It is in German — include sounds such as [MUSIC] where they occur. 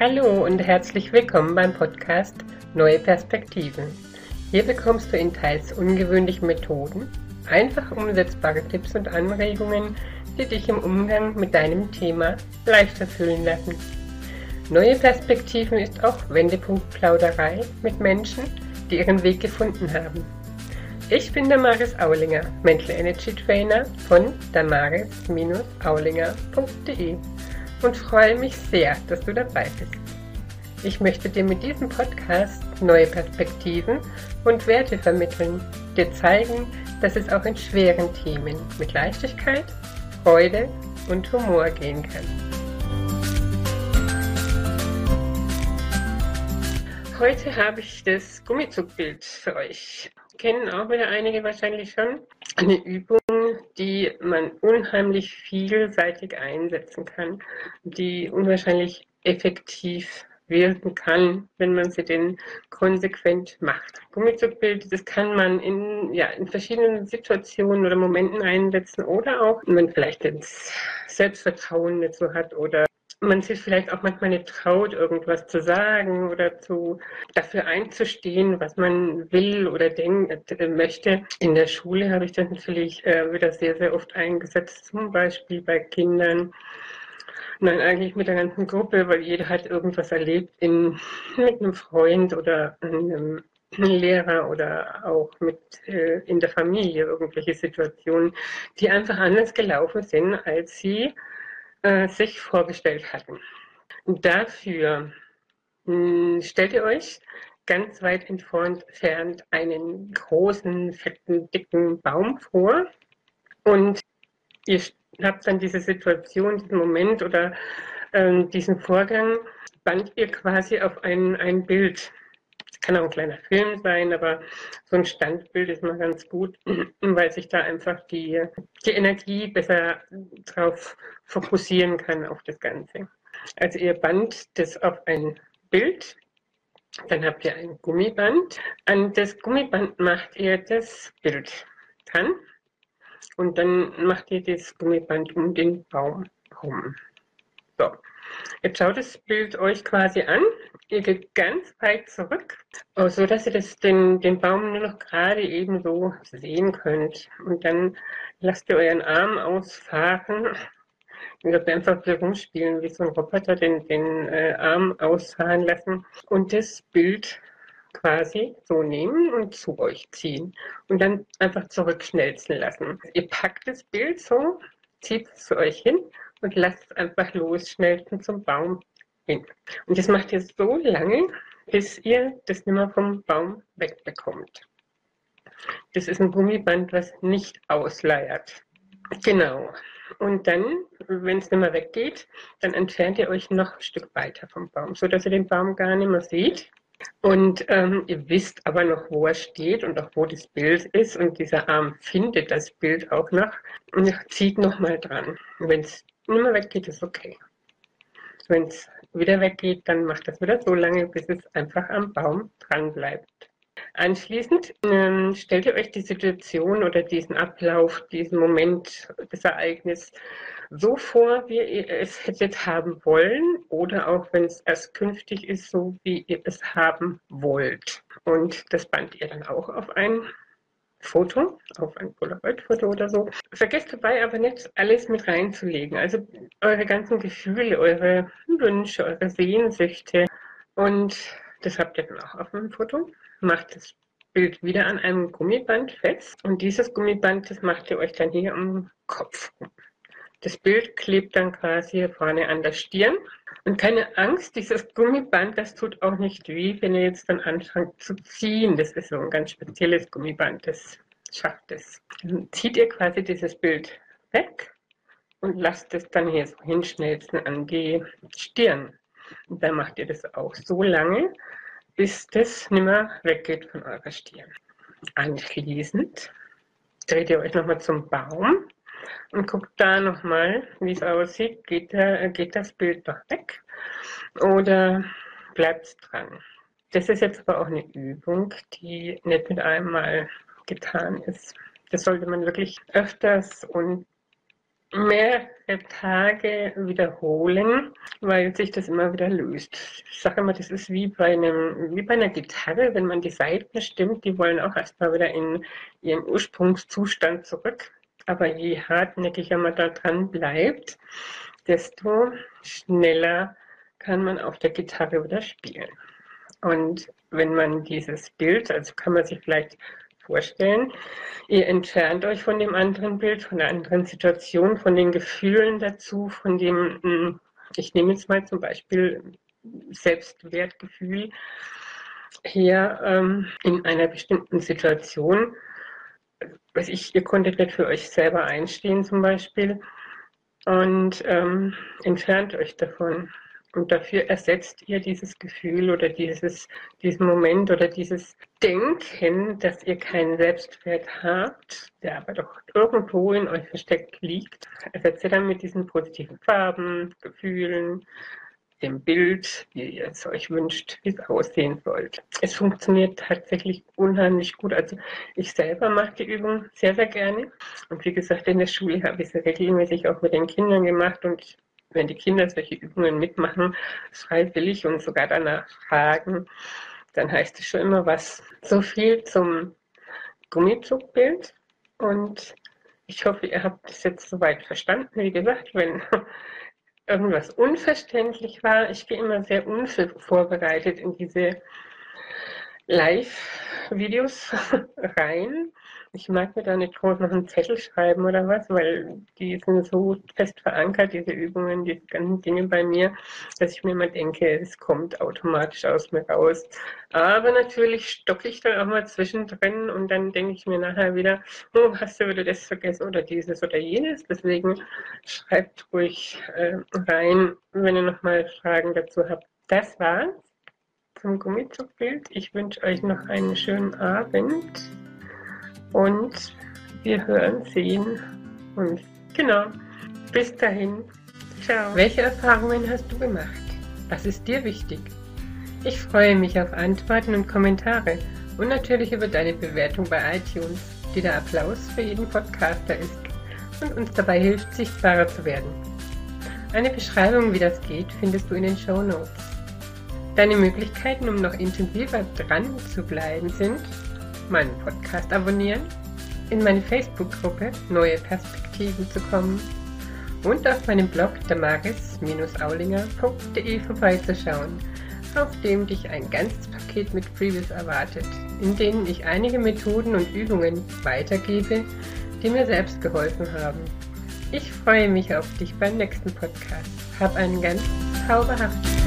Hallo und herzlich willkommen beim Podcast Neue Perspektiven. Hier bekommst du in teils ungewöhnlichen Methoden einfach umsetzbare Tipps und Anregungen, die dich im Umgang mit deinem Thema leichter fühlen lassen. Neue Perspektiven ist auch Wendepunkt-Plauderei mit Menschen, die ihren Weg gefunden haben. Ich bin Damaris Aulinger, Mental Energy Trainer von damaris-aulinger.de und freue mich sehr, dass du dabei bist. Ich möchte dir mit diesem Podcast neue Perspektiven und Werte vermitteln, dir zeigen, dass es auch in schweren Themen mit Leichtigkeit, Freude und Humor gehen kann. Heute habe ich das Gummizugbild für euch. Kennen auch wieder einige wahrscheinlich schon. Eine Übung, die man unheimlich vielseitig einsetzen kann, die unwahrscheinlich effektiv wirken kann, wenn man sie denn konsequent macht. Gummizugbild, das kann man in, ja, in verschiedenen Situationen oder Momenten einsetzen oder auch, wenn man vielleicht das Selbstvertrauen so hat oder man sich vielleicht auch manchmal nicht traut, irgendwas zu sagen oder zu, dafür einzustehen, was man will oder denkt, äh, möchte. In der Schule habe ich das natürlich äh, wieder sehr, sehr oft eingesetzt, zum Beispiel bei Kindern. Nein, eigentlich mit der ganzen Gruppe, weil jeder hat irgendwas erlebt in, mit einem Freund oder einem Lehrer oder auch mit äh, in der Familie irgendwelche Situationen, die einfach anders gelaufen sind, als sie äh, sich vorgestellt hatten. Dafür mh, hm, stellt ihr euch ganz weit entfernt, entfernt einen großen, fetten, dicken Baum vor und ihr habt dann diese Situation, diesen Moment oder äh, diesen Vorgang, band ihr quasi auf ein, ein Bild kann auch ein kleiner Film sein, aber so ein Standbild ist mal ganz gut, [CLEARS THROAT] weil sich da einfach die, die Energie besser drauf fokussieren kann auf das Ganze. Also ihr band das auf ein Bild, dann habt ihr ein Gummiband. An das Gummiband macht ihr das Bild dran und dann macht ihr das Gummiband um den Baum herum. So, jetzt schaut das Bild euch quasi an Ihr geht ganz weit zurück, so dass ihr das, den, den Baum nur noch gerade eben so sehen könnt. Und dann lasst ihr euren Arm ausfahren. Ihr könnt einfach hier rumspielen, wie so ein Roboter den, den äh, Arm ausfahren lassen und das Bild quasi so nehmen und zu euch ziehen und dann einfach zurückschnelzen lassen. Ihr packt das Bild so, zieht es zu euch hin und lasst es einfach losschmelzen zum Baum hin. Und das macht ihr so lange, bis ihr das nicht mehr vom Baum wegbekommt. Das ist ein Gummiband, was nicht ausleiert. Genau. Und dann, wenn es nicht mehr weggeht, dann entfernt ihr euch noch ein Stück weiter vom Baum, sodass ihr den Baum gar nicht mehr seht. Und ähm, ihr wisst aber noch, wo er steht und auch wo das Bild ist. Und dieser Arm findet das Bild auch noch und zieht nochmal dran. Wenn es nicht mehr weggeht, ist okay. Wenn es wieder weggeht, dann macht das wieder so lange, bis es einfach am Baum dran bleibt. Anschließend ähm, stellt ihr euch die Situation oder diesen Ablauf, diesen Moment, das Ereignis so vor, wie ihr es hättet haben wollen oder auch wenn es erst künftig ist, so wie ihr es haben wollt. Und das band ihr dann auch auf ein Foto, auf ein Polaroid-Foto oder so. Vergesst dabei aber nicht, alles mit reinzulegen. Also eure ganzen Gefühle, eure Wünsche, eure Sehnsüchte. Und das habt ihr dann auch auf einem Foto. Macht das Bild wieder an einem Gummiband fest. Und dieses Gummiband, das macht ihr euch dann hier am Kopf. Das Bild klebt dann quasi vorne an der Stirn. Und keine Angst, dieses Gummiband, das tut auch nicht weh, wenn ihr jetzt dann anfangt zu ziehen. Das ist so ein ganz spezielles Gummiband, das schafft es. Dann zieht ihr quasi dieses Bild weg und lasst es dann hier so hinschnelzen an die Stirn. Und dann macht ihr das auch so lange, bis das nicht mehr weggeht von eurer Stirn. Anschließend dreht ihr euch nochmal zum Baum und guckt da nochmal, wie es aussieht. Geht, der, geht das Bild noch weg oder bleibt es dran? Das ist jetzt aber auch eine Übung, die nicht mit einmal getan ist. Das sollte man wirklich öfters und mehrere mehrere Tage wiederholen, weil sich das immer wieder löst. Ich sage immer, das ist wie bei, einem, wie bei einer Gitarre, wenn man die Saiten stimmt, die wollen auch erstmal wieder in ihren Ursprungszustand zurück. Aber je hartnäckiger man da dran bleibt, desto schneller kann man auf der Gitarre wieder spielen. Und wenn man dieses Bild, also kann man sich vielleicht vorstellen, ihr entfernt euch von dem anderen Bild, von der anderen Situation, von den Gefühlen dazu, von dem, hm, ich nehme jetzt mal zum Beispiel Selbstwertgefühl her ähm, in einer bestimmten Situation. Was ich, ihr konntet nicht für euch selber einstehen zum Beispiel und ähm, entfernt euch davon. Und dafür ersetzt ihr dieses Gefühl oder dieses, diesen Moment oder dieses Denken, dass ihr keinen Selbstwert habt, der aber doch irgendwo in euch versteckt liegt, ersetzt ihr dann mit diesen positiven Farben, Gefühlen, dem Bild, wie ihr es euch wünscht, wie es aussehen sollte. Es funktioniert tatsächlich unheimlich gut. Also ich selber mache die Übung sehr, sehr gerne. Und wie gesagt, in der Schule habe ich sie regelmäßig auch mit den Kindern gemacht und wenn die Kinder solche Übungen mitmachen, freiwillig und sogar danach fragen, dann heißt es schon immer was. So viel zum Gummizugbild und ich hoffe, ihr habt es jetzt soweit verstanden. Wie gesagt, wenn irgendwas unverständlich war, ich gehe immer sehr unvorbereitet in diese Live-Videos [LAUGHS] rein ich mag mir da nicht groß noch einen Zettel schreiben oder was, weil die sind so fest verankert, diese Übungen, diese ganzen Dinge bei mir, dass ich mir immer denke, es kommt automatisch aus mir raus. Aber natürlich stocke ich dann auch mal zwischendrin und dann denke ich mir nachher wieder, oh, hast du wieder das vergessen oder dieses oder jenes. Deswegen schreibt ruhig äh, rein, wenn ihr nochmal Fragen dazu habt. Das war's zum Gummizugbild. Ich wünsche euch noch einen schönen Abend und wir hören, sehen uns. Genau. Bis dahin. Ciao. Welche Erfahrungen hast du gemacht? Was ist dir wichtig? Ich freue mich auf Antworten und Kommentare und natürlich über deine Bewertung bei iTunes, die der Applaus für jeden Podcaster ist und uns dabei hilft, sichtbarer zu werden. Eine Beschreibung, wie das geht, findest du in den Show Notes. Deine Möglichkeiten, um noch intensiver dran zu bleiben, sind meinen Podcast abonnieren, in meine Facebook-Gruppe Neue Perspektiven zu kommen und auf meinem Blog damaris-aulinger.de vorbeizuschauen, auf dem dich ein ganzes Paket mit Freebies erwartet, in denen ich einige Methoden und Übungen weitergebe, die mir selbst geholfen haben. Ich freue mich auf dich beim nächsten Podcast. Hab einen ganz zauberhaften.